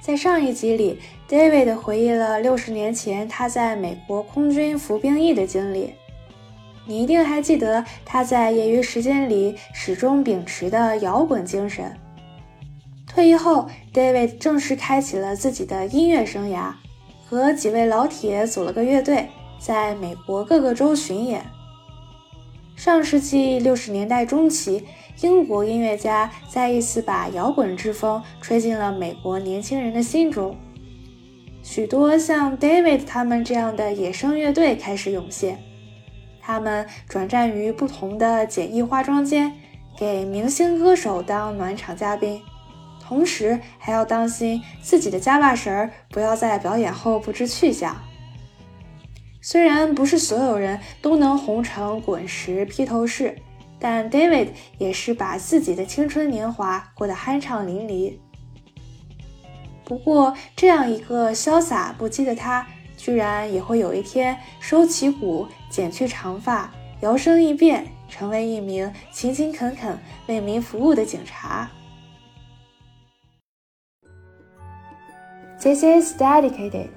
在上一集里，David 回忆了六十年前他在美国空军服兵役的经历。你一定还记得他在业余时间里始终秉持的摇滚精神。退役后，David 正式开启了自己的音乐生涯，和几位老铁组了个乐队，在美国各个州巡演。上世纪六十年代中期，英国音乐家再一次把摇滚之风吹进了美国年轻人的心中，许多像 David 他们这样的野生乐队开始涌现。他们转战于不同的简易化妆间，给明星歌手当暖场嘉宾，同时还要当心自己的家把神儿不要在表演后不知去向。虽然不是所有人都能红成滚石披头士，但 David 也是把自己的青春年华过得酣畅淋漓。不过，这样一个潇洒不羁的他，居然也会有一天收起鼓，剪去长发，摇身一变成为一名勤勤恳恳为民服务的警察。This is dedicated.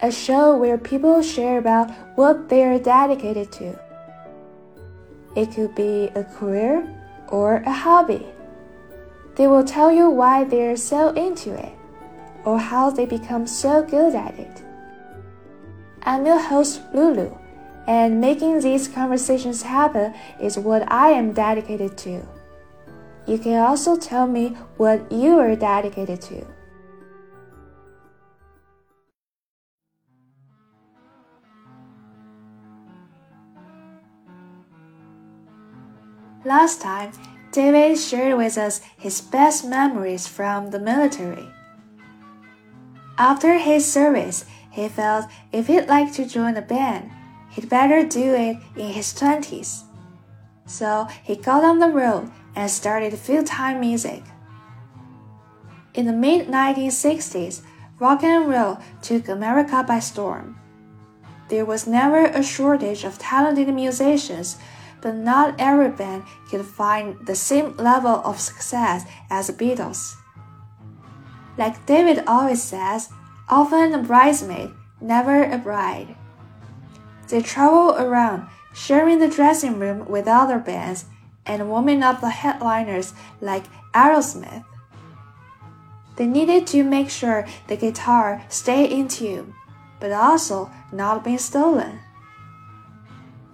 a show where people share about what they are dedicated to. It could be a career or a hobby. They will tell you why they are so into it or how they become so good at it. I'm your host, Lulu, and making these conversations happen is what I am dedicated to. You can also tell me what you are dedicated to. Last time, David shared with us his best memories from the military. After his service, he felt if he'd like to join a band, he'd better do it in his 20s. So he got on the road and started full time music. In the mid 1960s, rock and roll took America by storm. There was never a shortage of talented musicians but not every band could find the same level of success as the Beatles. Like David always says, often a bridesmaid, never a bride. They travel around, sharing the dressing room with other bands and warming up the headliners like Aerosmith. They needed to make sure the guitar stayed in tune, but also not being stolen.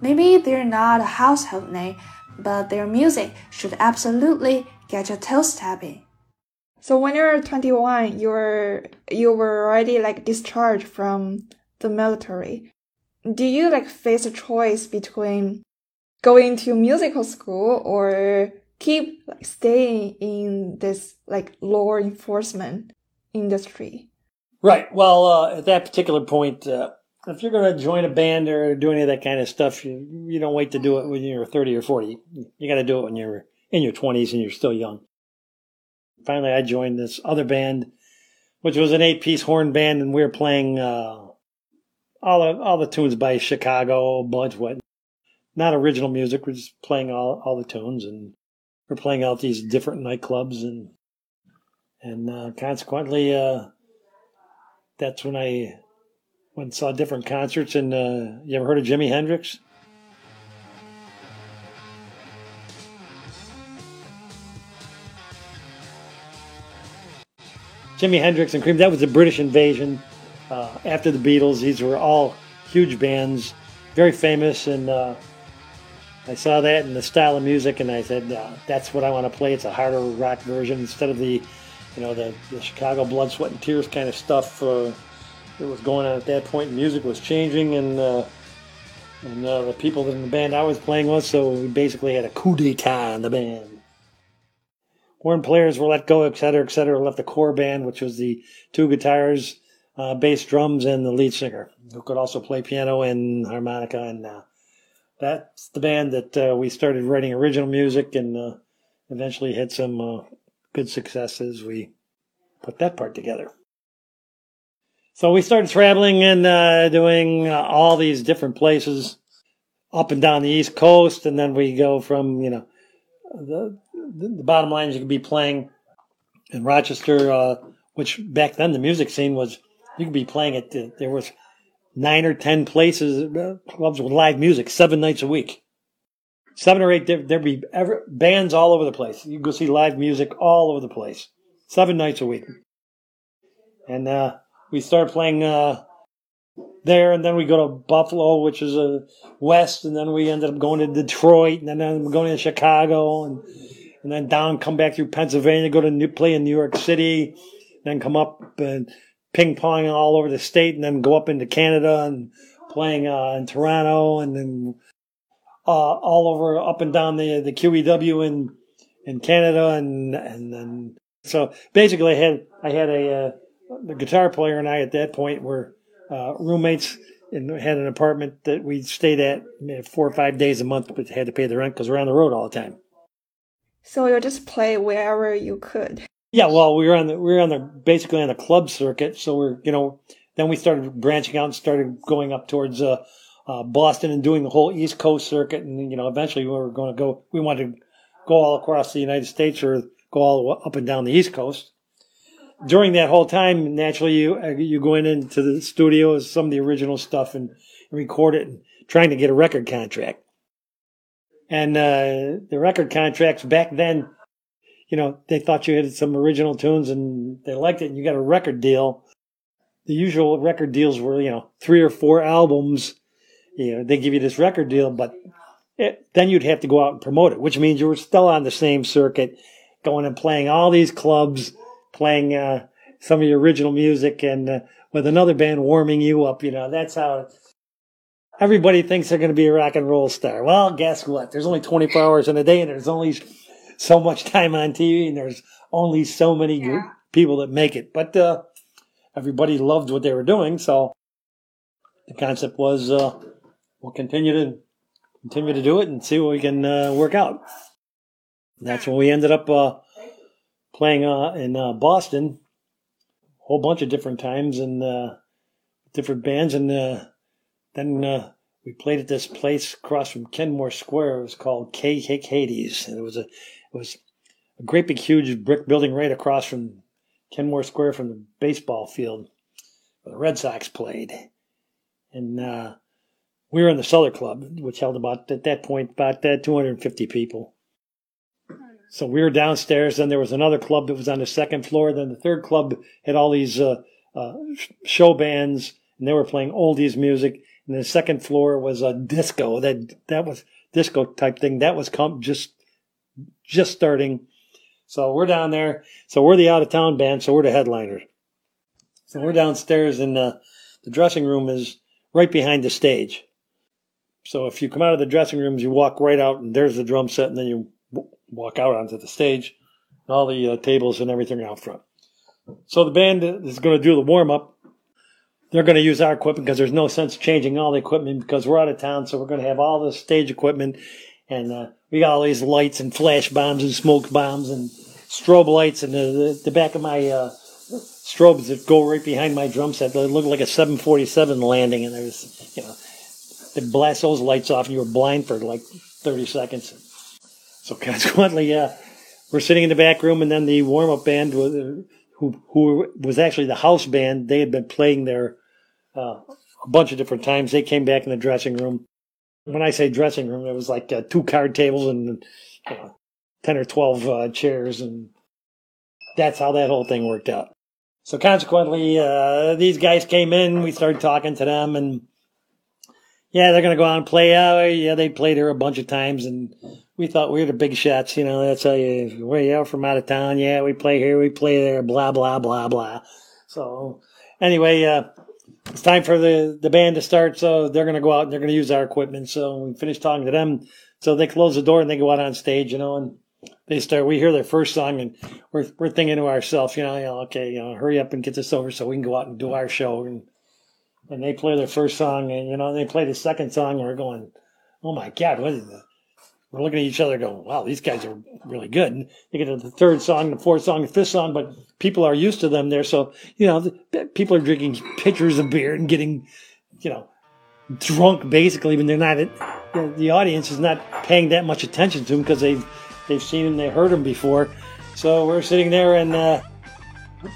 Maybe they're not a household name, but their music should absolutely get your toes tapping. So when you're 21, you're you were already like discharged from the military. Do you like face a choice between going to musical school or keep like staying in this like law enforcement industry? Right. Well, uh, at that particular point, uh, if you're going to join a band or do any of that kind of stuff, you, you don't wait to do it when you're 30 or 40. You got to do it when you're in your 20s and you're still young. Finally, I joined this other band, which was an eight piece horn band, and we were playing uh, all, the, all the tunes by Chicago, Blood Sweat. Not original music, we're just playing all, all the tunes, and we're playing out these different nightclubs, and and uh, consequently, uh, that's when I went and saw different concerts. And uh, you ever heard of Jimi Hendrix? Jimi Hendrix and Cream. That was the British invasion uh, after the Beatles. These were all huge bands, very famous, and uh, I saw that in the style of music, and I said, uh, "That's what I want to play." It's a harder rock version instead of the, you know, the, the Chicago blood, sweat, and tears kind of stuff uh, that was going on at that point. Music was changing, and uh, and uh, the people in the band I was playing with, so we basically had a coup d'état in the band. Horn players were let go, et cetera, et cetera. Left the core band, which was the two guitars, uh, bass, drums, and the lead singer, who could also play piano and harmonica. And uh, that's the band that uh, we started writing original music, and uh, eventually had some uh, good successes. We put that part together. So we started traveling and uh, doing uh, all these different places up and down the East Coast, and then we go from you know the the bottom line is you could be playing in Rochester uh, which back then the music scene was you could be playing at the, there was nine or ten places uh, clubs with live music seven nights a week. Seven or eight there, there'd be ever, bands all over the place. You go see live music all over the place. Seven nights a week. And uh, we start playing uh, there and then we go to buffalo which is a uh, west and then we ended up going to detroit and then we're going to chicago and and then down, come back through Pennsylvania, go to New, play in New York City, then come up and ping pong all over the state, and then go up into Canada and playing uh, in Toronto, and then uh, all over up and down the the QEW in in Canada, and and then so basically I had I had a uh, the guitar player and I at that point were uh, roommates and had an apartment that we stayed at four or five days a month, but had to pay the rent because we're on the road all the time. So you just play wherever you could. Yeah, well, we were on the we were on the basically on the club circuit, so we're you know then we started branching out and started going up towards uh, uh, Boston and doing the whole East Coast circuit, and you know eventually we were going to go we wanted to go all across the United States or go all up and down the East Coast. During that whole time, naturally you uh, you go in into the studio with some of the original stuff and record it and trying to get a record contract. And uh, the record contracts back then, you know, they thought you had some original tunes and they liked it and you got a record deal. The usual record deals were, you know, three or four albums. You know, they give you this record deal, but it, then you'd have to go out and promote it, which means you were still on the same circuit, going and playing all these clubs, playing uh, some of your original music, and uh, with another band warming you up. You know, that's how everybody thinks they're going to be a rock and roll star. Well, guess what? There's only 24 hours in a day, and there's only so much time on TV, and there's only so many yeah. people that make it. But uh, everybody loved what they were doing, so the concept was uh, we'll continue to continue to do it and see what we can uh, work out. And that's when we ended up uh, playing uh, in uh, Boston, a whole bunch of different times and different bands, and then uh, we played at this place across from Kenmore Square. It was called K Hick Hades, and it was a it was a great big huge brick building right across from Kenmore Square from the baseball field where the Red Sox played, and uh, we were in the Cellar Club, which held about at that point about uh, 250 people. So we were downstairs. Then there was another club that was on the second floor. Then the third club had all these uh, uh show bands, and they were playing oldies music and the second floor was a disco. That that was disco type thing. That was come just just starting. So we're down there. So we're the out of town band. So we're the headliners. So we're downstairs, and the the dressing room is right behind the stage. So if you come out of the dressing rooms, you walk right out, and there's the drum set, and then you walk out onto the stage, and all the uh, tables and everything out front. So the band is going to do the warm up, they're going to use our equipment because there's no sense changing all the equipment because we're out of town. So we're going to have all the stage equipment, and uh, we got all these lights and flash bombs and smoke bombs and strobe lights, and the, the, the back of my uh, strobes that go right behind my drum set. They look like a 747 landing, and there's you know they blast those lights off, and you were blind for like 30 seconds. So consequently, uh, we're sitting in the back room, and then the warm up band was. Who, who was actually the house band? They had been playing there uh, a bunch of different times. They came back in the dressing room. When I say dressing room, it was like uh, two card tables and uh, 10 or 12 uh, chairs. And that's how that whole thing worked out. So consequently, uh, these guys came in. We started talking to them and yeah, they're going to go out and play. Uh, yeah, they played here a bunch of times and we thought we were the big shots. You know, that's how you, we're yeah, from out of town. Yeah, we play here, we play there, blah, blah, blah, blah. So anyway, uh, it's time for the, the band to start. So they're going to go out and they're going to use our equipment. So we finish talking to them. So they close the door and they go out on stage, you know, and they start, we hear their first song and we're, we're thinking to ourselves, you know, you know, okay, you know, hurry up and get this over so we can go out and do our show. And, and they play their first song and, you know, they play the second song and we're going, oh my God, what is this? we're looking at each other going, wow, these guys are really good. And you get to the third song, the fourth song, the fifth song, but people are used to them there. So, you know, the, people are drinking pitchers of beer and getting, you know, drunk basically when they're not, the, the audience is not paying that much attention to them because they've, they've seen them, they heard them before. So we're sitting there and, uh,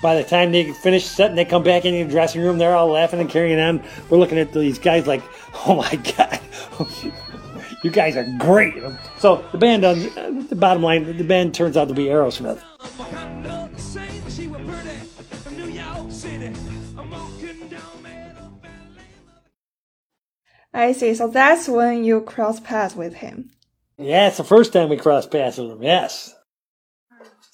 by the time they finish setting, they come back in the dressing room. They're all laughing and carrying on. We're looking at these guys like, oh my god, you guys are great. So the band, does, the bottom line, the band turns out to be Aerosmith. I see. So that's when you cross paths with him. Yeah, it's the first time we crossed paths with him. Yes.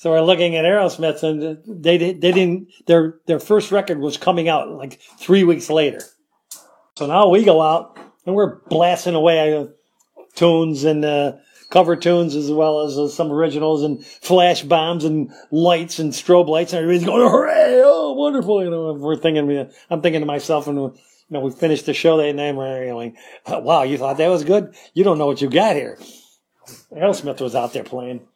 So we're looking at Aerosmith, and they they didn't their their first record was coming out like three weeks later. So now we go out and we're blasting away tunes and uh, cover tunes as well as uh, some originals and flash bombs and lights and strobe lights, and everybody's going hooray! Oh, wonderful! You know, we're thinking, I'm thinking to myself, and you know, we finished the show that night, and we're going, wow, you thought that was good? You don't know what you got here. Aerosmith was out there playing.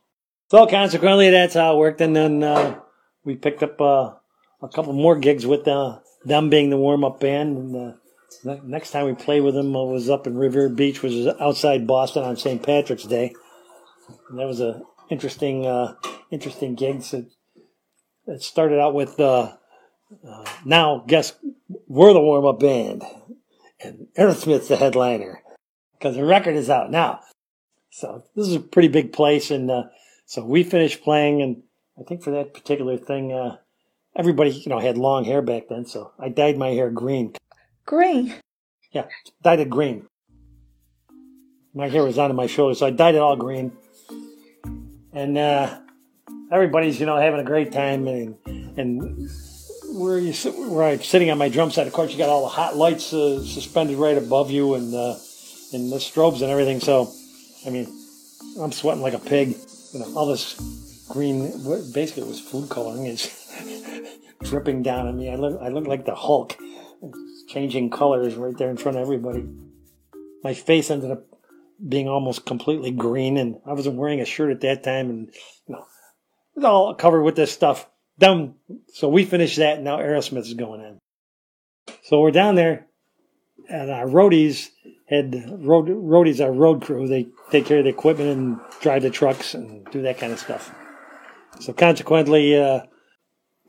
So consequently, that's how it worked. And then uh, we picked up uh, a couple more gigs with uh, them being the warm up band. And uh, next time we played with them was up in Revere Beach, which is outside Boston on St. Patrick's Day. And that was a interesting, uh, interesting gig. So it started out with uh, now guess we're the warm up band, and Aerosmith's the headliner because the record is out now. So this is a pretty big place, and so we finished playing, and I think for that particular thing, uh, everybody, you know, had long hair back then, so I dyed my hair green. Green? Yeah, dyed it green. My hair was on my shoulders, so I dyed it all green. And uh, everybody's, you know, having a great time, and and where you where I'm sitting on my drum set, of course, you got all the hot lights uh, suspended right above you, and uh, and the strobes and everything. So, I mean, I'm sweating like a pig you know, all this green, basically it was food coloring, is dripping down on me. I look, I look like the Hulk, changing colors right there in front of everybody. My face ended up being almost completely green, and I wasn't wearing a shirt at that time, and you know, it was all covered with this stuff. Down, so we finished that, and now Aerosmith is going in. So we're down there, and our roadies had road roadies our road crew. They take care of the equipment and drive the trucks and do that kind of stuff. So consequently, uh,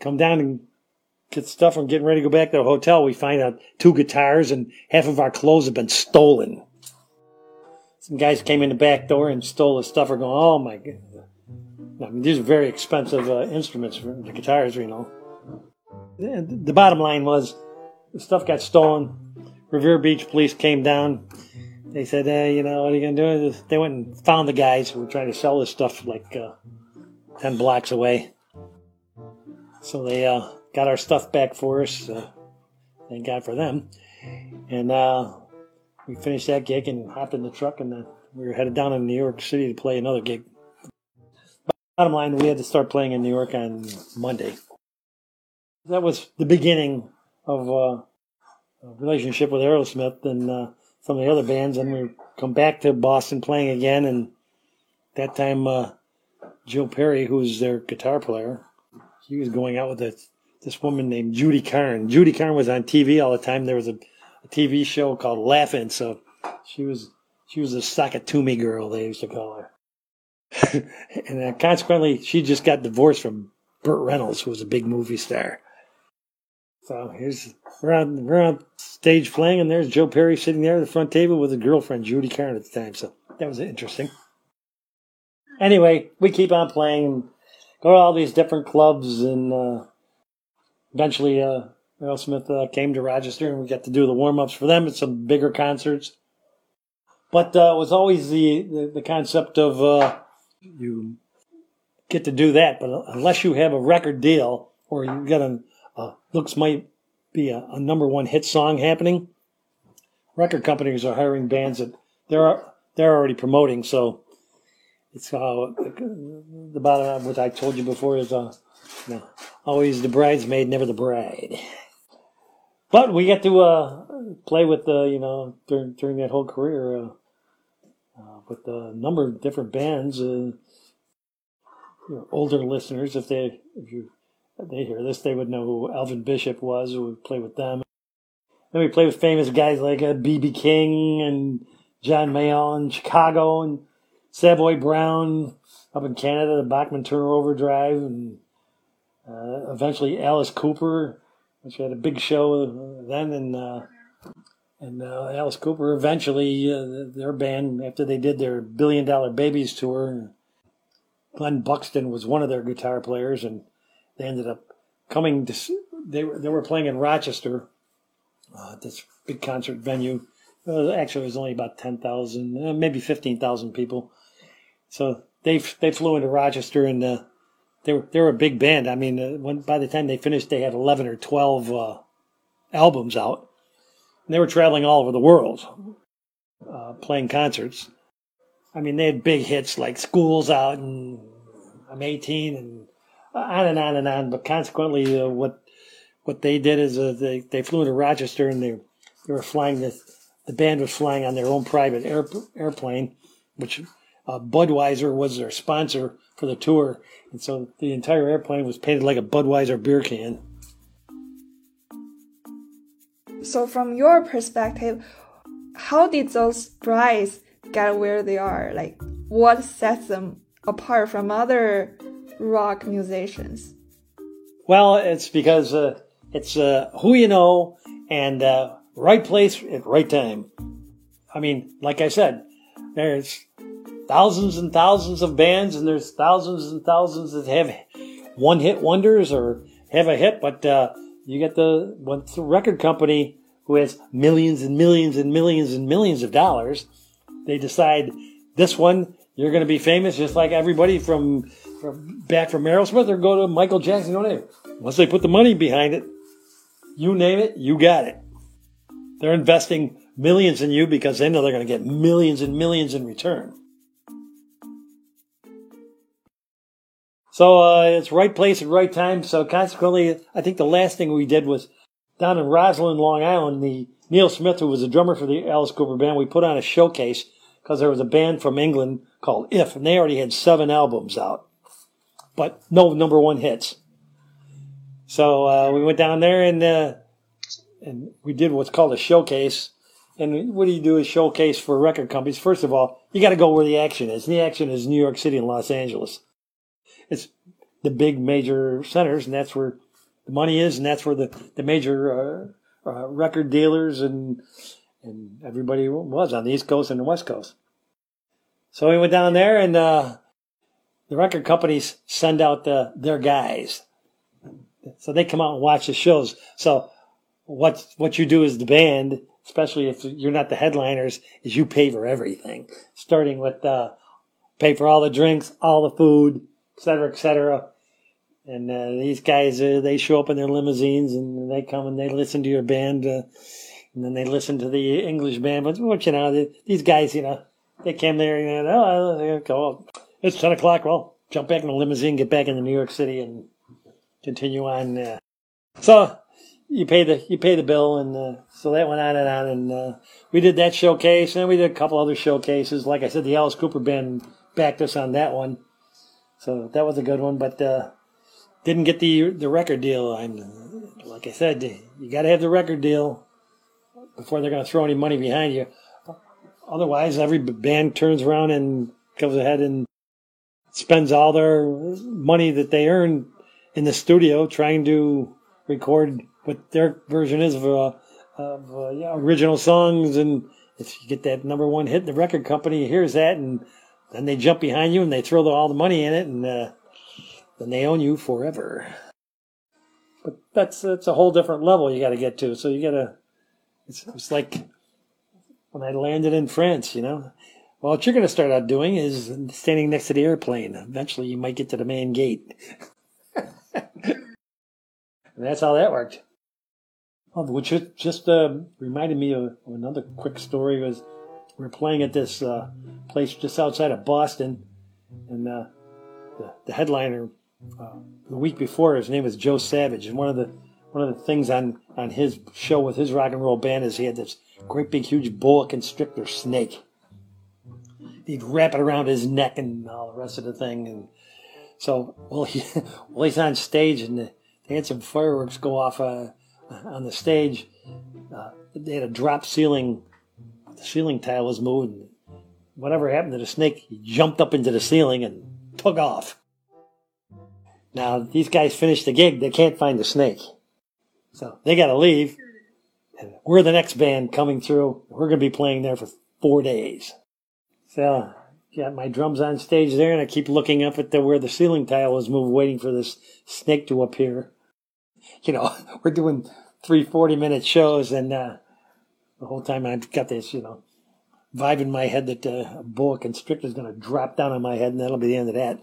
come down and get stuff and getting ready to go back to the hotel. We find out two guitars and half of our clothes have been stolen. Some guys came in the back door and stole the stuff. We're going, oh my god. I mean, these are very expensive uh, instruments for the guitars, you know. The bottom line was the stuff got stolen Revere Beach police came down. They said, hey, you know, what are you going to do? They went and found the guys who were trying to sell this stuff like uh, 10 blocks away. So they uh, got our stuff back for us. Uh, thank God for them. And uh, we finished that gig and hopped in the truck, and then we were headed down to New York City to play another gig. Bottom line, we had to start playing in New York on Monday. That was the beginning of uh, relationship with Aerosmith and uh, some of the other bands, and we come back to Boston playing again. And that time, uh, Joe Perry, who's their guitar player, he was going out with this, this woman named Judy Carne. Judy Carne was on TV all the time. There was a, a TV show called Laugh-In, so she was she was a Sock-It-To-Me girl. They used to call her. and uh, consequently, she just got divorced from Burt Reynolds, who was a big movie star. So here's we're on we're on stage playing, and there's Joe Perry sitting there at the front table with his girlfriend Judy Carne at the time. So that was interesting. Anyway, we keep on playing, go to all these different clubs, and uh, eventually uh, Aerosmith uh, came to Rochester, and we got to do the warm ups for them at some bigger concerts. But uh, it was always the, the, the concept of uh, you get to do that, but unless you have a record deal or you got a uh, looks might be a, a, number one hit song happening. Record companies are hiring bands that they're they're already promoting, so it's uh, the bottom of what I told you before is uh, know, always the bridesmaid, never the bride. But we get to uh, play with the you know during during that whole career uh, uh, with a number of different bands. Uh, older listeners, if they if you they hear this, they would know who Elvin Bishop was. We play with them. Then we played with famous guys like B.B. Uh, King and John Mayall in Chicago and Savoy Brown up in Canada, the Bachman Turner Overdrive, and Uh, eventually, Alice Cooper, which had a big show then, and uh, and uh, Alice Cooper eventually uh, their band after they did their Billion Dollar Babies tour, Glen Buxton was one of their guitar players, and they ended up coming to they were they were playing in Rochester, uh, this big concert venue. actually, it was only about ten thousand, uh, maybe fifteen thousand people. So they they flew into Rochester and uh, they were they were a big band. I mean, uh, when by the time they finished, they had eleven or twelve uh, albums out. And they were traveling all over the world, uh, playing concerts. I mean, they had big hits like "School's Out" and "I'm 18" and on and on and on. But consequently, uh, what what they did is uh, they they flew into Rochester and they they were flying the the band was flying on their own private air, airplane, which uh, Budweiser was their sponsor for the tour, and so the entire airplane was painted like a Budweiser beer can. So, from your perspective, how did those brides get where they are? Like, what sets them apart from other rock musicians? Well, it's because uh, it's uh, who you know and uh, right place at right time. I mean, like I said, there's thousands and thousands of bands, and there's thousands and thousands that have one hit wonders or have a hit, but uh, you get the record company who has millions and millions and millions and millions of dollars. They decide this one you're going to be famous, just like everybody from, back from Meryl Aerosmith or go to Michael Jackson. You know, once they put the money behind it, you name it, you got it. They're investing millions in you because they know they're going to get millions and millions in return. So uh, it's right place at right time. So consequently, I think the last thing we did was down in Roslyn, Long Island. The Neal Smith, who was a drummer for the Alice Cooper band, we put on a showcase because there was a band from England called If, and they already had seven albums out, but no number one hits. So uh, we went down there and uh, and we did what's called a showcase. And what do you do a showcase for record companies? First of all, you got to go where the action is. And the action is New York City and Los Angeles it's the big major centers, and that's where the money is, and that's where the the major uh, uh, record dealers and and everybody was on the East Coast and the West Coast. So we went down there, and uh, the record companies send out the, their guys, so they come out and watch the shows. So what what you do as the band, especially if you're not the headliners, is you pay for everything, starting with uh, pay for all the drinks, all the food, et cetera, et cetera. And uh, these guys, uh, they show up in their limousines and they come and they listen to your band. Uh, and then they listen to the English band. But, what you know, the, these guys, you know, they came there and, oh, go, it's 10 o'clock. Well, jump back in the limousine, get back into New York City and continue on. Uh. So you pay the, you pay the bill. And uh, so that went on and on. And uh, we did that showcase and we did a couple other showcases. Like I said, the Alice Cooper band backed us on that one. So that was a good one, but uh, didn't get the the record deal. I'm like I said, you got to have the record deal before they're going to throw any money behind you. Otherwise, every band turns around and goes ahead and spends all their money that they earn in the studio trying to record what their version is of, uh, of uh, yeah, original songs. And if you get that number one hit, the record company hears that and then they jump behind you and they throw all the money in it, and uh, then they own you forever. But that's that's a whole different level you got to get to. So you got to. It's, it's like when I landed in France, you know. Well, what you're going to start out doing is standing next to the airplane. Eventually, you might get to the main gate. that's how that worked. Oh, which just uh, reminded me of another quick story was we were playing at this uh, place just outside of Boston, and uh, the, the, headliner uh, the week before his name was Joe Savage, and one of the one of the things on on his show with his rock and roll band is he had this great big huge boa constrictor snake. He'd wrap it around his neck and all the rest of the thing, and so well he well he's on stage and they had some fireworks go off uh, on the stage. Uh, they had a drop ceiling the ceiling tile was moved. And whatever happened to the snake, he jumped up into the ceiling and took off. Now, these guys finish the gig, they can't find the snake. So they got to leave. And we're the next band coming through. We're going to be playing there for four days. So got my drums on stage there, and I keep looking up at the where the ceiling tile was moved, waiting for this snake to appear. You know, we're doing three 40 minute shows, and uh, the whole time I've got this, you know, vibe in my head that uh, a boa constrictor is going to drop down on my head, and that'll be the end of that.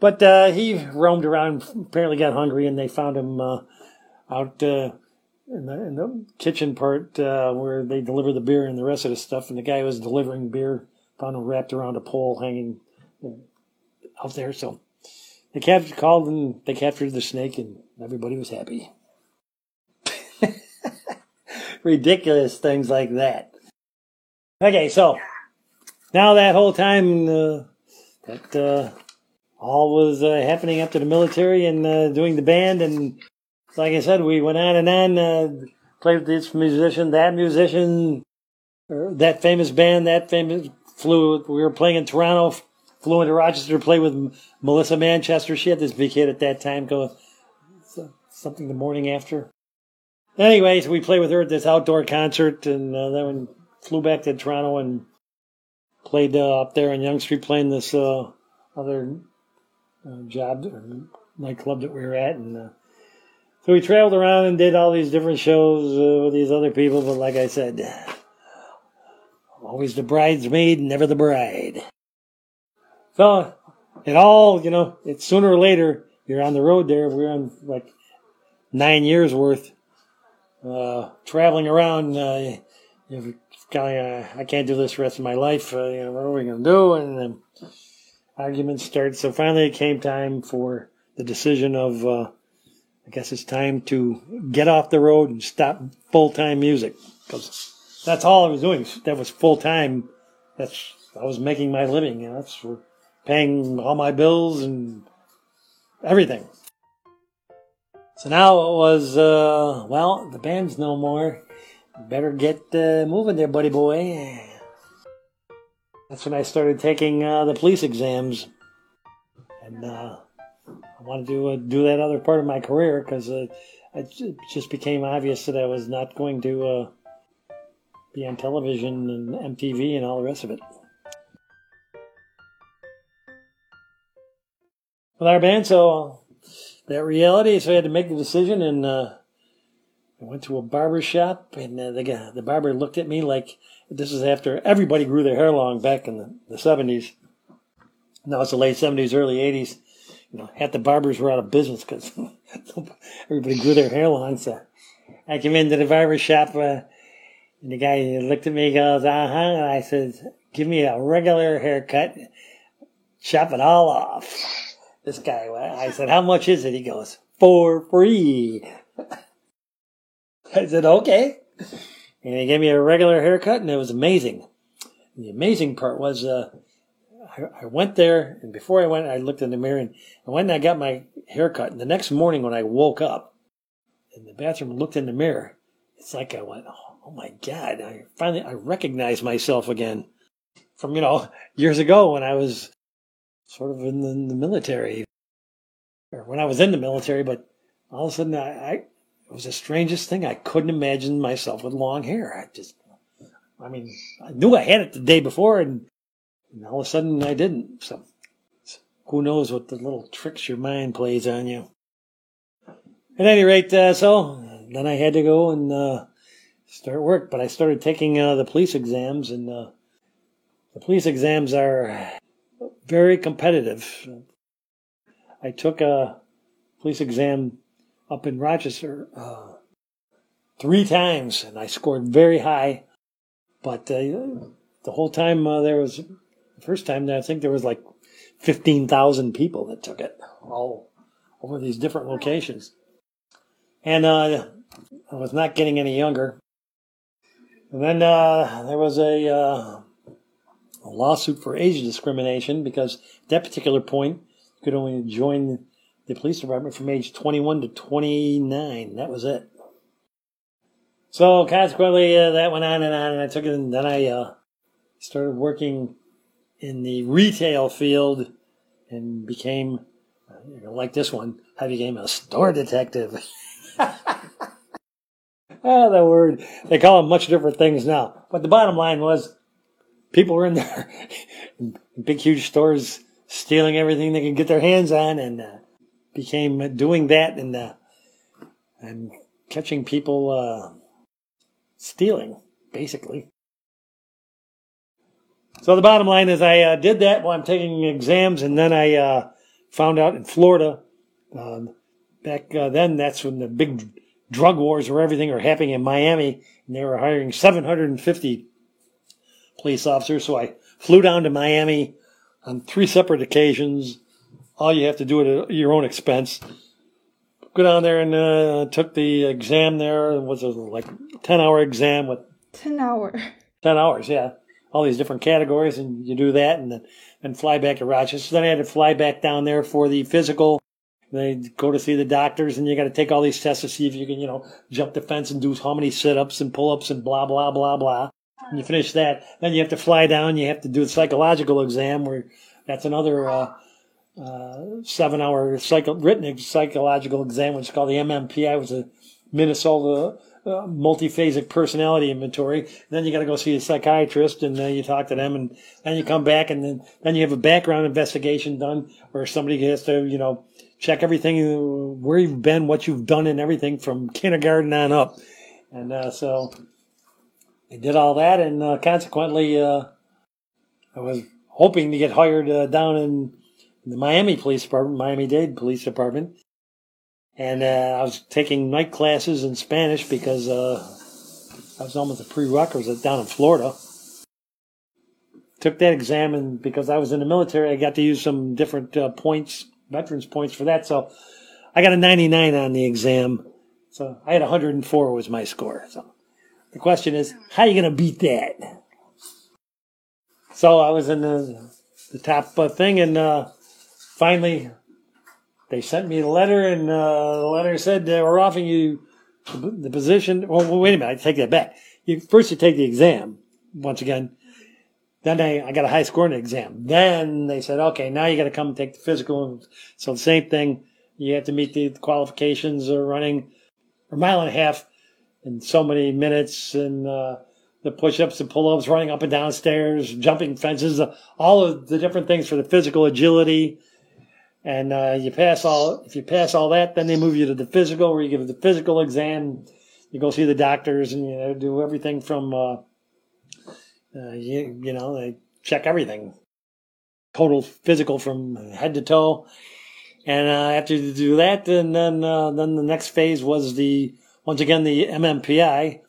But uh, he roamed around, apparently got hungry, and they found him uh, out uh, in, the, in the kitchen part uh, where they deliver the beer and the rest of the stuff. And the guy was delivering beer him wrapped around a pole hanging out there. So the captain called and they captured the snake, and everybody was happy. Ridiculous things like that. Okay, so now that whole time uh, that uh, all was uh, happening to the military and uh, doing the band, and like I said, we went on and on, uh, played with this musician, that musician, that famous band, that famous flew. We were playing in Toronto, flew into Rochester to play with Melissa Manchester. She had this big hit at that time, go something the morning after. Anyways, we played with her at this outdoor concert, and uh, then we flew back to Toronto and played uh, up there on Yonge Street, playing this uh, other uh, job or nightclub that we were at, and uh, so we traveled around and did all these different shows uh, with these other people. But like I said, always the bridesmaid, never the bride. So it all, you know, it's sooner or later you're on the road there. We're on like nine years worth uh, traveling around. Uh, you uh, I can't do this rest of my life. Uh, you know, what are we going to do? And then arguments started. So finally, it came time for the decision of, uh, I guess it's time to get off the road and stop full time music because that's all I was doing. That was full time. That's I was making my living. You know, that's for paying all my bills and everything. So now it was, uh, well, the band's no more. Better get uh, moving there, buddy boy. That's when I started taking uh, the police exams. And uh, I wanted to uh, do that other part of my career because uh, it just became obvious that I was not going to be on television and MTV and all the rest of it. With our band, so that reality, so I had to make the decision, and uh, I went to a barber shop, and uh, the guy, the barber looked at me like this is after everybody grew their hair long back in the, the 70s. Now it's the late 70s, early 80s you know, half the barbers were out of business because everybody grew their hair long. So I came into the barber shop, uh, and the guy looked at me goes, uh huh. And I said, give me a regular haircut, chop it all off. This guy, I said, how much is it? He goes, for free. I said, okay. And he gave me a regular haircut, and it was amazing. And the amazing part was, uh, I, went there, and before I went, I looked in the mirror, and I went and I got my haircut. And the next morning, when I woke up in the bathroom, looked in the mirror, it's like I went, oh, oh my god! I finally I recognized myself again from you know years ago when I was sort of in the, in the military, or when I was in the military. But all of a sudden, I, I it was the strangest thing. I couldn't imagine myself with long hair. I just, I mean, I knew I had it the day before, and and all of a sudden I didn't. So who knows what the little tricks your mind plays on you. At any rate, uh, so then I had to go and uh, start work. But I started taking uh, the police exams, and uh, the police exams are very competitive. I took a police exam up in Rochester uh, three times, and I scored very high. But uh, the whole time there was the first time, I think there was like 15,000 people that took it all over these different locations. And uh, I was not getting any younger. And then uh, there was a, uh, a, lawsuit for age discrimination because at that particular point, you could only join the police department from age 21 to 29. That was it. So consequently, uh, that went on and on, and I took it, and then I uh, started working in the retail field and became like this one. I became a store detective. ah, the word. They call them much different things now. But the bottom line was, people were in there, big, huge stores, stealing everything they could get their hands on, and uh, became doing that and uh, and catching people uh, stealing, basically. So the bottom line is, I uh, did that while I'm taking exams, and then I uh, found out in Florida. Um, back uh, then, that's when the big drug wars or everything are happening in Miami, and they were hiring 750 police officers. So I flew down to Miami on three separate occasions. All you have to do it at your own expense. Go down there and uh, took the exam there. It was a like 10 hour exam with 10 hour. 10 hours, yeah. All these different categories, and you do that and then and fly back to Rochester. Then I had to fly back down there for the physical. They go to see the doctors, and you got to take all these tests to see if you can, you know, jump the fence and do how many sit ups and pull ups and blah, blah, blah, blah. And you finish that. Then you have to fly down. You have to do a psychological exam where that's another uh, uh, seven hour psycho- written psychological exam, which is called the MMPI, which is a Minnesota uh, multiphasic personality inventory. Then you got to go see a psychiatrist, and then you talk to them, and then you come back, and then then you have a background investigation done, where somebody has to, you know, check everything, where you've been, what you've done, and everything from kindergarten on up. And uh, so I did all that, and uh, consequently, uh, I was hoping to get hired uh, down in the Miami Police Department, Miami Dade Police Department. And uh, I was taking night classes in Spanish because uh, I was almost a prerequisite down in Florida. Took that exam, and because I was in the military, I got to use some different points, veterans points for that. So I got a 99 on the exam. So I had 104 was my score. So the question is, how are you going to beat that? So I was in the, the top uh, thing, and uh, finally they sent me a letter, and uh, the letter said they were offering you the, position. Well, wait a minute, I take that back. You, first, you take the exam once again. Then I, I got a high score in the exam. Then they said, okay, now you got to come and take the physical. So the same thing. You have to meet the qualifications of running a mile and a half in so many minutes, and uh, the push-ups and pull-ups, running up and down stairs, jumping fences, uh, all of the different things for the physical agility and uh, you pass all. If you pass all that, then they move you to the physical, where you give the physical exam. You go see the doctors, and you know, do everything from uh, you, you know they check everything, total physical from head to toe. And uh, after you do that, and then uh, then the next phase was the once again the MMPI.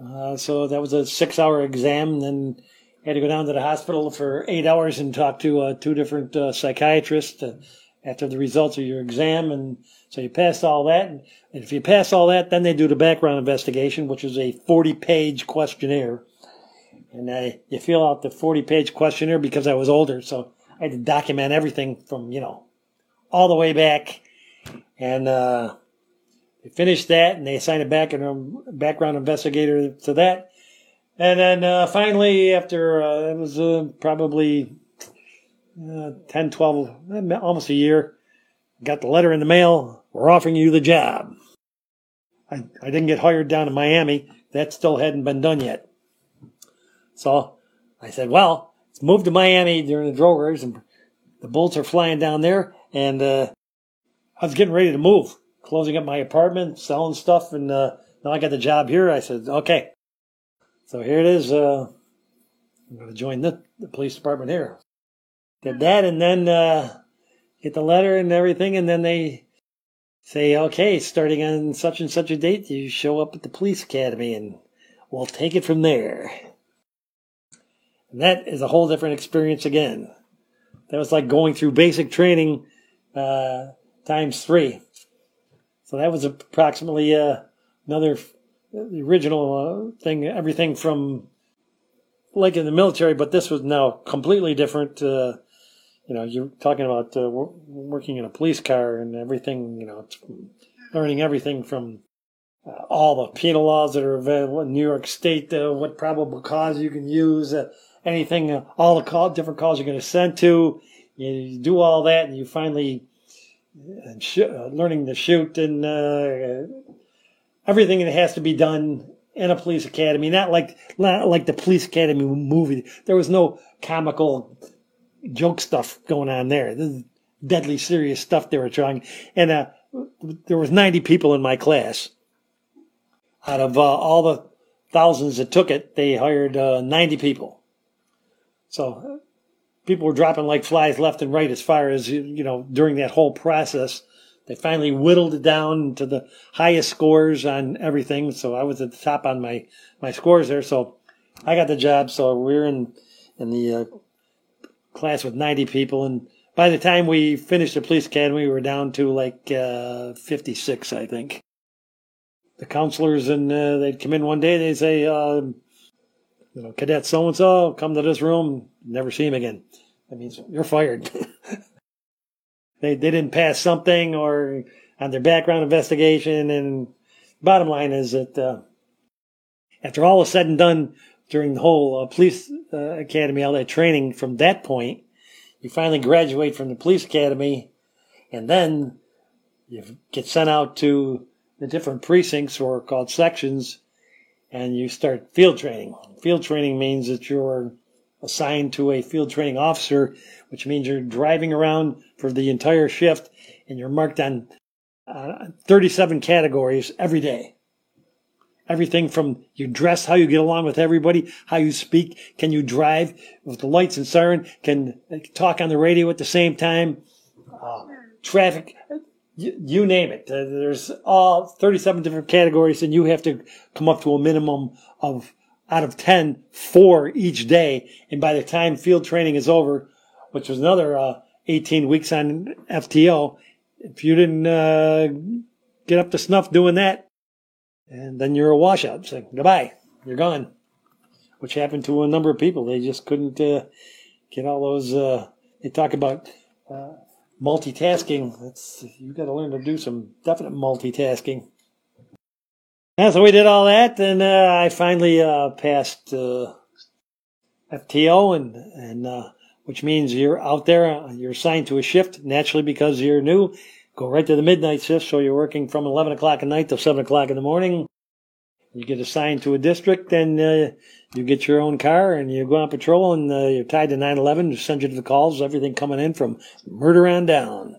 Uh, so that was a six-hour exam, then had to go down to the hospital for eight hours and talk to uh, two different uh, psychiatrists uh, after the results of your exam. And so you pass all that. And if you pass all that, then they do the background investigation, which is a 40 page questionnaire. And uh, you fill out the 40 page questionnaire because I was older. So I had to document everything from, you know, all the way back. And, uh, they finished that and they assigned a background investigator to that. And then uh, finally, after uh, it was uh, probably uh, 10, 12, almost a year, got the letter in the mail. We're offering you the job. I, I didn't get hired down in Miami. That still hadn't been done yet. So I said, well, let's move to Miami during the drogers and the bullets are flying down there. And uh, I was getting ready to move, closing up my apartment, selling stuff. And uh, now I got the job here. I said, okay, so here it is. Uh, I'm going to join the, the police department here. Did that and then uh, get the letter and everything, and then they say, okay, starting on such and such a date, you show up at the police academy, and we'll take it from there. And that is a whole different experience again. That was like going through basic training uh, times three. So that was approximately uh, another the original uh, thing, everything from like in the military, but this was now completely different. Uh, you know, you're talking about uh, working in a police car and everything. You know, learning everything from uh, all the penal laws that are available in New York State, uh, what probable cause you can use, uh, anything, all the call, different calls you're going to send to. You, do all that, and you finally and sh- uh, learning to shoot and uh, everything that has to be done in a police academy. Not like not like the police academy movie. There was no comical joke stuff going on there. This is deadly serious stuff they were trying. And uh, there was 90 people in my class. Out of uh, all the thousands that took it, they hired uh, 90 people. So people were dropping like flies left and right as far as, you know, during that whole process. They finally whittled it down to the highest scores on everything. So I was at the top on my, my scores there. So I got the job. So we are in, in the uh, class with 90 people. And by the time we finished the police academy, we were down to like uh, 56, I think. The counselors, and uh, they'd come in one day, they'd say, uh, you know, cadet so and so, come to this room, never see him again. That means you're fired. they, they didn't pass something or on their background investigation. And bottom line is that uh, after all is said and done during the whole uh, police uh, academy, all that training from that point, you finally graduate from the police academy and then you get sent out to the different precincts or called sections and you start field training. Field training means that you're assigned to a field training officer, which means you're driving around for the entire shift and you're marked on uh, 37 categories every day. Everything from your dress, how you get along with everybody, how you speak, can you drive with the lights and siren, can talk on the radio at the same time, uh, traffic, you, you, name it. Uh, there's all 37 different categories and you have to come up to a minimum of out of 10 for each day. And by the time field training is over, which was another uh, 18 weeks on FTO, if you didn't uh, get up to snuff doing that, and then you're a washout. So goodbye, you're gone. Which happened to a number of people. They just couldn't uh, get all those. Uh, they talk about uh, multitasking. That's you got to learn to do some definite multitasking. Yeah, so we did all that, and uh, I finally uh, passed uh, FTO, and and uh, which means you're out there, uh, you're assigned to a shift naturally because you're new. Go right to the midnight shift, so you're working from 11 o'clock at night till 7 o'clock in the morning. You get assigned to a district, and uh, you get your own car, and you go on patrol, and you're tied to 911, send you to the calls, everything coming in from murder on down.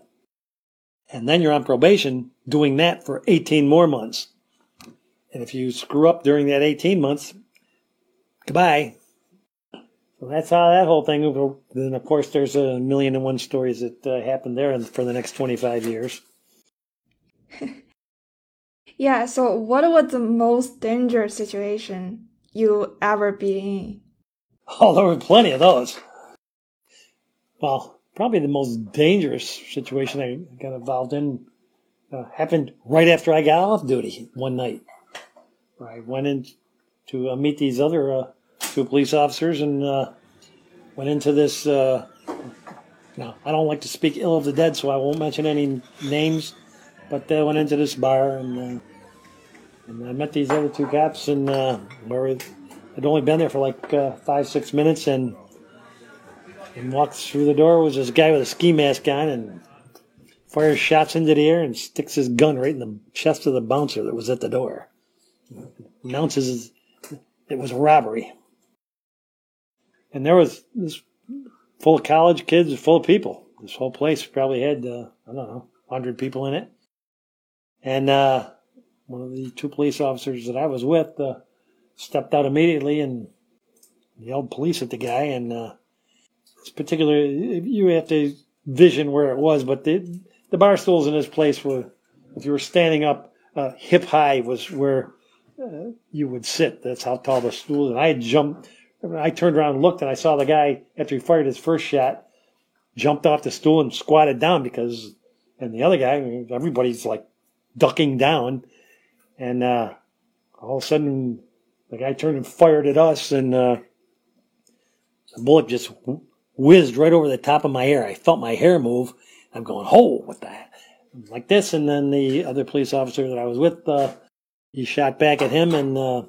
And then you're on probation doing that for 18 more months. And if you screw up during that 18 months, goodbye. So that's how that whole thing. Then of course there's a million and one stories that uh, happened there for the next 25 years. yeah. So what was the most dangerous situation you ever been in? Oh, there were plenty of those. Well, probably the most dangerous situation I got involved in uh, happened right after I got off duty one night. I went in to uh, meet these other uh, two police officers and uh, went into this. Uh, now, I don't like to speak ill of the dead, so I won't mention any names. But I went into this bar and uh, and I met these other two cops, and uh, where I'd only been there for like five, six minutes, and and walked through the door was this guy with a ski mask on and fires shots into the air and sticks his gun right in the chest of the bouncer that was at the door announces it was a robbery. And there was this full of college kids, full of people. This whole place probably had, uh, I don't know, 100 people in it. And uh, one of the two police officers that I was with uh, stepped out immediately and yelled police at the guy. And uh, this particular, you have to vision where it was, but the, the bar stools in this place were, if you were standing up, uh, hip high was where you would sit. That's how tall the stool is. And I jumped. I turned around and looked, and I saw the guy after he fired his first shot, jumped off the stool and squatted down because, and the other guy, everybody's like ducking down, and uh, all of a sudden the guy turned and fired at us, and uh, the bullet just whizzed right over the top of my hair. I felt my hair move. I'm going, oh, what the? Like this, and then the other police officer that I was with uh, he shot back at him, and uh,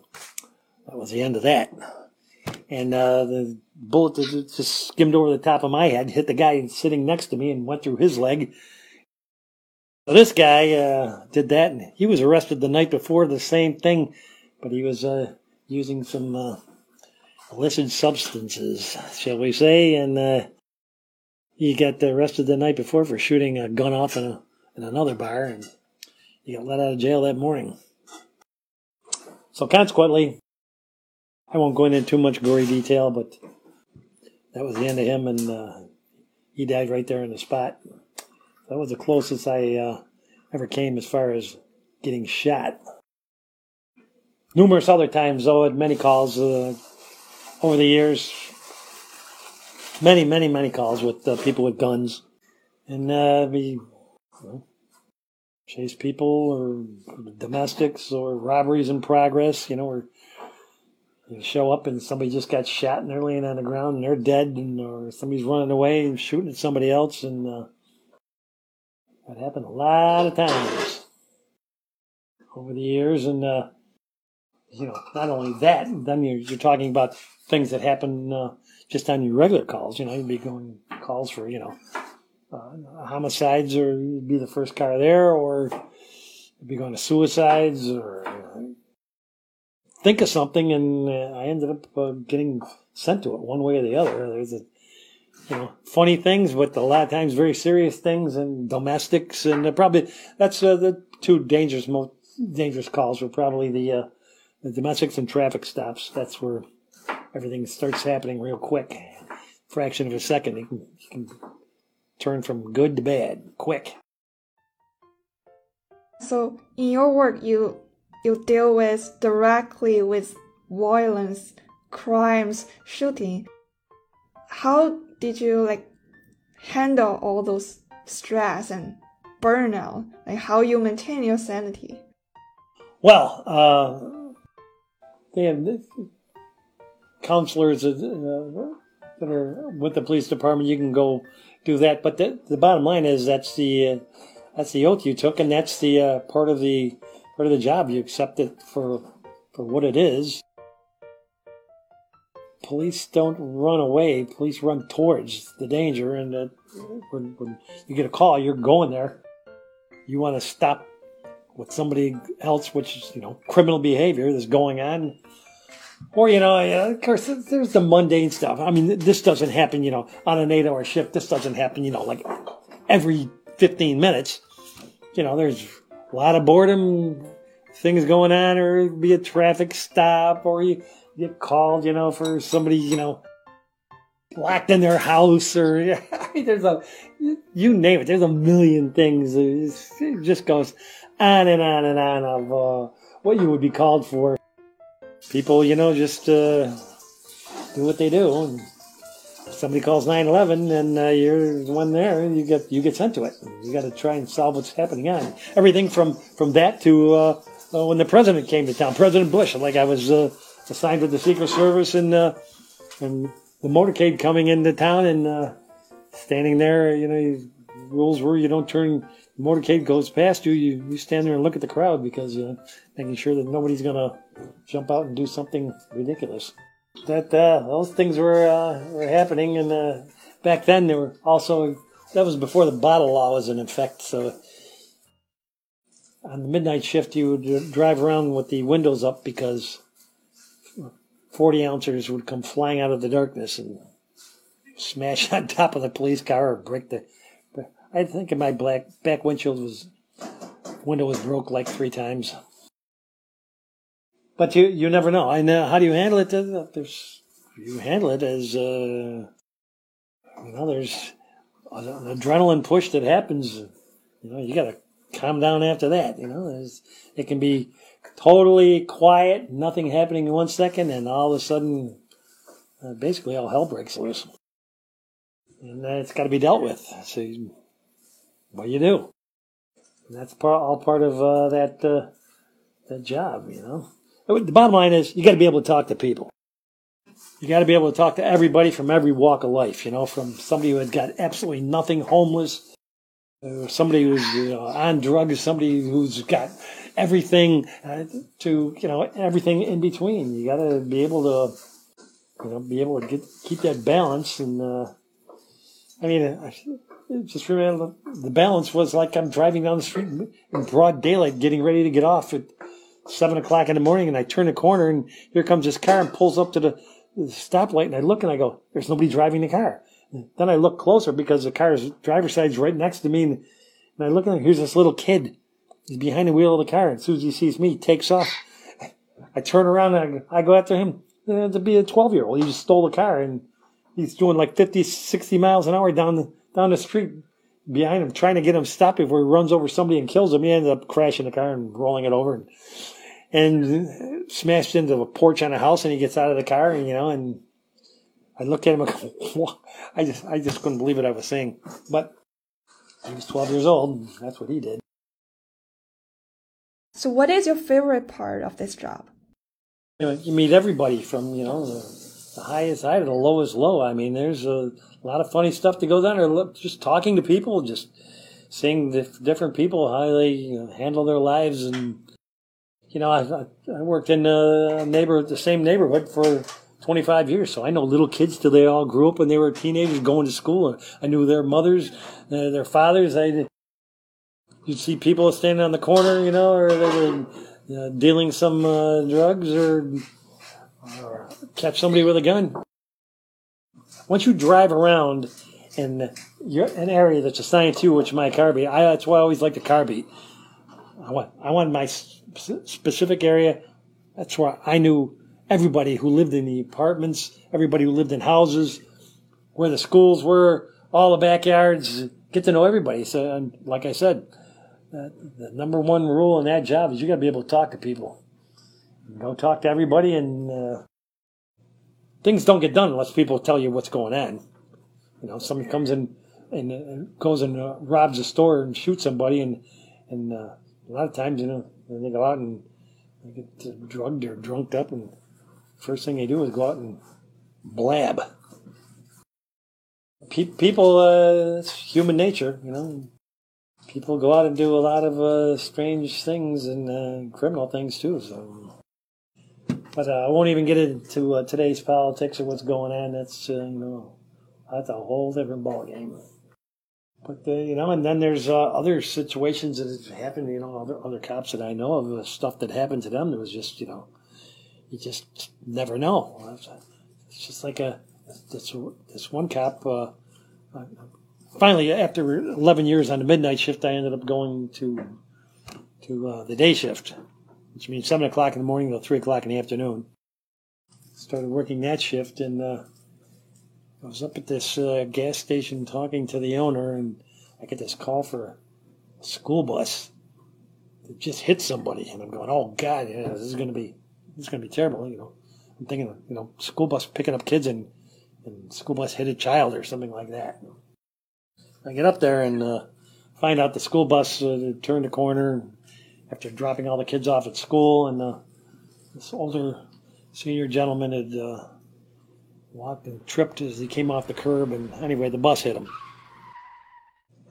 that was the end of that. And uh, the bullet just skimmed over the top of my head, hit the guy sitting next to me, and went through his leg. this guy uh, did that, and he was arrested the night before the same thing, but he was uh, using some uh, illicit substances, shall we say, and uh, he got arrested the night before for shooting a gun off in, a, in another bar, and he got let out of jail that morning. So consequently, I won't go into too much gory detail, but that was the end of him, and uh, he died right there on the spot. That was the closest I uh, ever came as far as getting shot. Numerous other times, though, at many calls uh, over the years, many, many, many calls with uh, people with guns, and uh, chase people or domestics or robberies in progress. You know, or you show up and somebody just got shot and they're laying on the ground and they're dead, and or somebody's running away and shooting at somebody else, and uh, that happened a lot of times over the years, and uh, you know, not only that, then you're, you're talking about things that happen uh, just on your regular calls. You know, you'd be going calls for you know uh, homicides, or be the first car there, or be going to suicides, or think of something, and uh, I ended up uh, getting sent to it one way or the other. There's a you know, funny things, but a lot of times very serious things and domestics, and probably that's uh, the two dangerous, most dangerous calls were probably the uh, the domestics and traffic stops. That's where everything starts happening real quick, fraction of a second. You can, you can turn from good to bad quick. So, in your work, you you deal with directly with violence, crimes, shooting. How did you like handle all those stress and burnout? Like how you maintain your sanity? Well, uh, they have counselors uh, that are with the police department. You can go do that, but the, the bottom line is that's the uh, that's the oath you took, and that's the uh, part of the part of the job. You accept it for for what it is police don't run away. Police run towards the danger, and uh, when, when you get a call, you're going there. You want to stop with somebody else, which is you know criminal behavior that's going on, or you know, of course, there's the mundane stuff. I mean, this doesn't happen, you know, on an eight-hour shift. This doesn't happen, you know, like every 15 minutes. You know, there's a lot of boredom, things going on, or be a traffic stop, or you get called, you know, for somebody, you know, locked in their house or there's a, you name it, there's a million things. It just goes on and on and on of uh, what you would be called for. People, you know, just uh, do what they do. And somebody calls 911 and uh, you're the one there, you get you get sent to it. You got to try and solve what's happening on everything from from that to uh, uh, when the president came to town, President Bush. Like I was uh, assigned with the Secret Service and uh, and the motorcade coming into town and uh, standing there. You know, rules were you don't turn. Motorcade goes past you, you, you stand there and look at the crowd because you're making sure that nobody's gonna jump out and do something ridiculous. That uh, those things were uh, were happening, and uh, back then there were also that was before the bottle law was in effect. So on the midnight shift, you would drive around with the windows up because 40 ounces would come flying out of the darkness and smash on top of the police car or break the. I think my black back windshield was window was broke like three times. But you you never know. I know how do you handle it? There's you handle it as uh, you know. There's an adrenaline push that happens. You know, you got to calm down after that. You know, there's, it can be totally quiet, nothing happening in one second, and all of a sudden, uh, basically all hell breaks loose. And it's got to be dealt with. So, you, what you do? And that's part, all part of uh, that uh, that job, you know. The bottom line is, you got to be able to talk to people. You got to be able to talk to everybody from every walk of life, you know, from somebody who had got absolutely nothing, homeless, uh, somebody who's you know, on drugs, somebody who's got everything uh, to you know everything in between. You got to be able to you know be able to get keep that balance. And uh, I mean, just remember the balance was like I'm driving down the street in broad daylight, getting ready to get off at seven o'clock in the morning, and I turn a corner, and here comes this car and pulls up to the, stoplight, and I look and I go, "There's nobody driving the car." Then I look closer because the car's driver's side's right next to me, and, and I look and here's this little kid. He's behind the wheel of the car, and as soon as he sees me, he takes off. I turn around and I, go after him. Uh, to be a 12 year old, he just stole the car, and he's doing like 50, 60 miles an hour down the down the street behind him, trying to get him stopped before he runs over somebody and kills him. He ends up crashing the car and rolling it over and, and smashed into a porch on a house. And he gets out of the car, and you know, and I look at him and I just, I just couldn't believe what I was saying. But he was 12 years old. That's what he did. So, what is your favorite part of this job? You know, you meet everybody from you know the, the highest high to the lowest low. I mean, there's a a lot of funny stuff that goes on there. Just talking to people, just seeing the different people how they you know, handle their lives, and you know, I, I worked in a neighbor, the same neighborhood for 25 years, so I know little kids till they all grew up when they were teenagers going to school, I knew their mothers, uh, their fathers. I you'd see people standing on the corner, you know, or they were uh, dealing some uh, drugs or, or catch somebody with a gun once you drive around in your, an area that's assigned to which my car beat, I, that's why I always like the car beat. I want, I want my specific area. That's where I knew everybody who lived in the apartments, everybody who lived in houses, where the schools were, all the backyards. Get to know everybody. So, like I said, uh, the number one rule in that job is you got to be able to talk to people. Go talk to everybody and uh, things don't get done unless people tell you what's going on. You know, somebody comes in and uh, goes and uh, robs a store and shoots somebody, and and uh, a lot of times, you know, they go out and get drugged or drunked up, and first thing they do is go out and blab. Pe- people, uh, it's human nature, you know. People go out and do a lot of uh, strange things and uh, criminal things too. So but uh, I won't even get into uh, today's politics or what's going on. That's uh, you know, that's a whole different ballgame. But uh, you know, and then there's uh, other situations that have happened. You know, other other cops that I know of, uh, stuff that happened to them. That was just you know, you just never know. It's just like a this this one cop. finally, after 11 years on the midnight shift, I ended up going to to the day shift which means seven o'clock in the morning till three o'clock in the afternoon. Started working that shift, and uh, I was up at this uh, gas station talking to the owner, and I get this call for a school bus that just hit somebody, and I'm going, "Oh God, yeah, this is going to be this is going to be terrible." You know, I'm thinking, you know, school bus picking up kids and and school bus hit a child or something like that. I get up there and uh, find out the school bus uh, turned a corner after dropping all the kids off at school, and uh, this older senior gentleman had uh, walked and tripped as he came off the curb, and anyway, the bus hit him.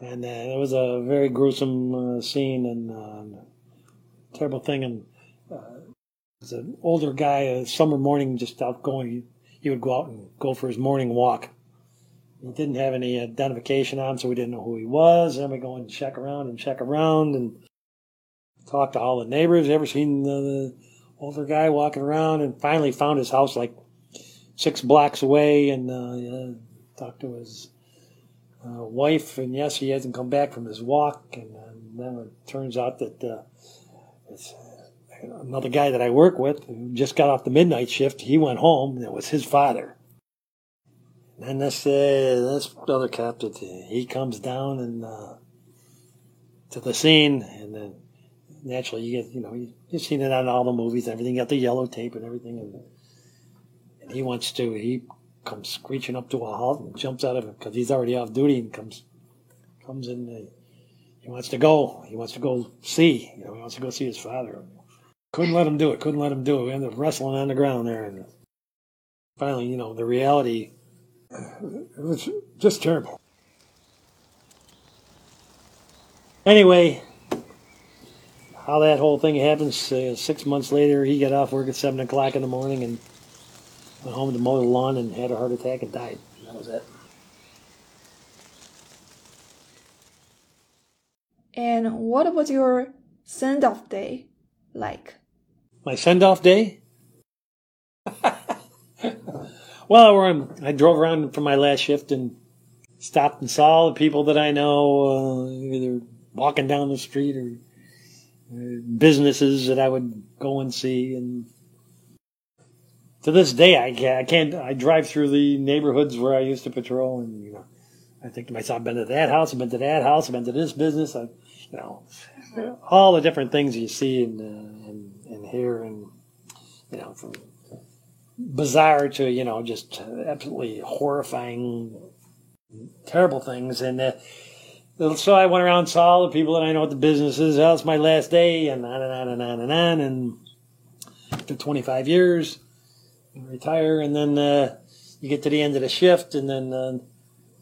And uh, it was a very gruesome uh, scene and uh, terrible thing. And uh, as an older guy, a summer morning, just out going, he would go out and go for his morning walk. He didn't have any identification on, so we didn't know who he was. And we go and check around and check around, and talked to all the neighbors. Ever seen the, older guy walking around? And finally found his house like six blocks away, and uh, talked to his uh, wife. And yes, he hasn't come back from his walk. And, and then it turns out that uh, it's another guy that I work with who just got off the midnight shift. He went home. And it was his father. And this uh, this other captain, he comes down and uh, to the scene, and then naturally you get you know you, have seen it on all the movies everything got the yellow tape and everything and, and he wants to he comes screeching up to a halt and jumps out of it because he's already off duty and comes comes in uh, he wants to go he wants to go see you know he wants to go see his father. Couldn't let him do it couldn't let him do it we ended up wrestling on the ground there and finally you know the reality it was just terrible. Anyway how that whole thing happens. Uh, six months later, he got off work at seven o'clock in the morning and went home to mow the lawn and had a heart attack and died. That was it. And what was your send off day like? My send off day? well, I drove around for my last shift and stopped and saw all the people that I know, uh, either walking down the street or businesses that I would go and see. And to this day, I can't, I can't, I drive through the neighborhoods where I used to patrol and, you know, I think to myself, I've been to that house, I've been to that house, I've been to this business, I, you know, all the different things you see and, uh, and, and hear and, you know, from bizarre to, you know, just absolutely horrifying, terrible things. And, uh, so I went around, saw all the people that I know at the businesses. That was my last day, and on and on and on and on. And after 25 years, retire, and then uh, you get to the end of the shift, and then uh,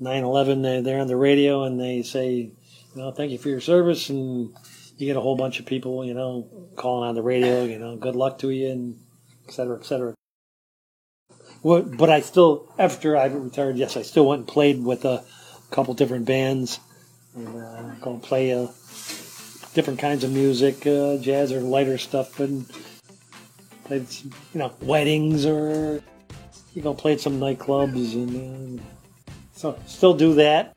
9/11, they're on the radio, and they say, you know, thank you for your service, and you get a whole bunch of people, you know, calling on the radio, you know, good luck to you, and et cetera, et cetera. But I still, after I retired, yes, I still went and played with a couple different bands and uh, go play uh, different kinds of music, uh, jazz or lighter stuff, and played some, you know weddings or you go play some nightclubs, and uh, so still do that.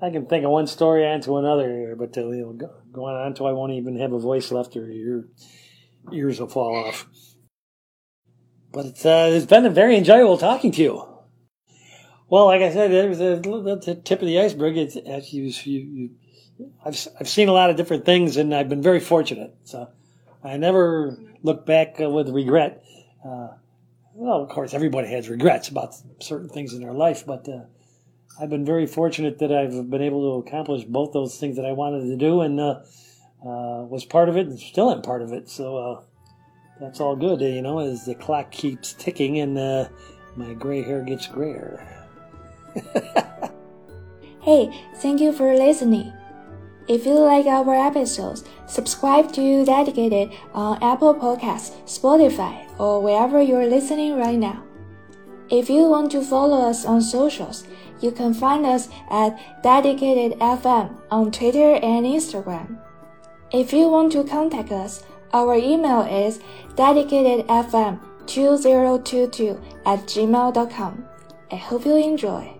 I can think of one story onto another, but uh, you know, going on until I won't even have a voice left, or your ears will fall off. But it's, uh, it's been a very enjoyable talking to you. Well, like I said, it was a, the tip of the iceberg. It's you, you, you, I've I've seen a lot of different things, and I've been very fortunate. So I never look back uh, with regret. Uh, well, of course, everybody has regrets about certain things in their life, but uh, I've been very fortunate that I've been able to accomplish both those things that I wanted to do, and uh, uh, was part of it, and still am part of it. So that's all good, you know, as the clock keeps ticking and uh, my gray hair gets grayer. hey, thank you for listening. If you like our episodes, subscribe to Dedicated on Apple Podcasts, Spotify, or wherever you're listening right now. If you want to follow us on socials, you can find us at Dedicated FM on Twitter and Instagram. If you want to contact us, our email is dedicatedfm2022 at gmail.com. I hope you enjoy.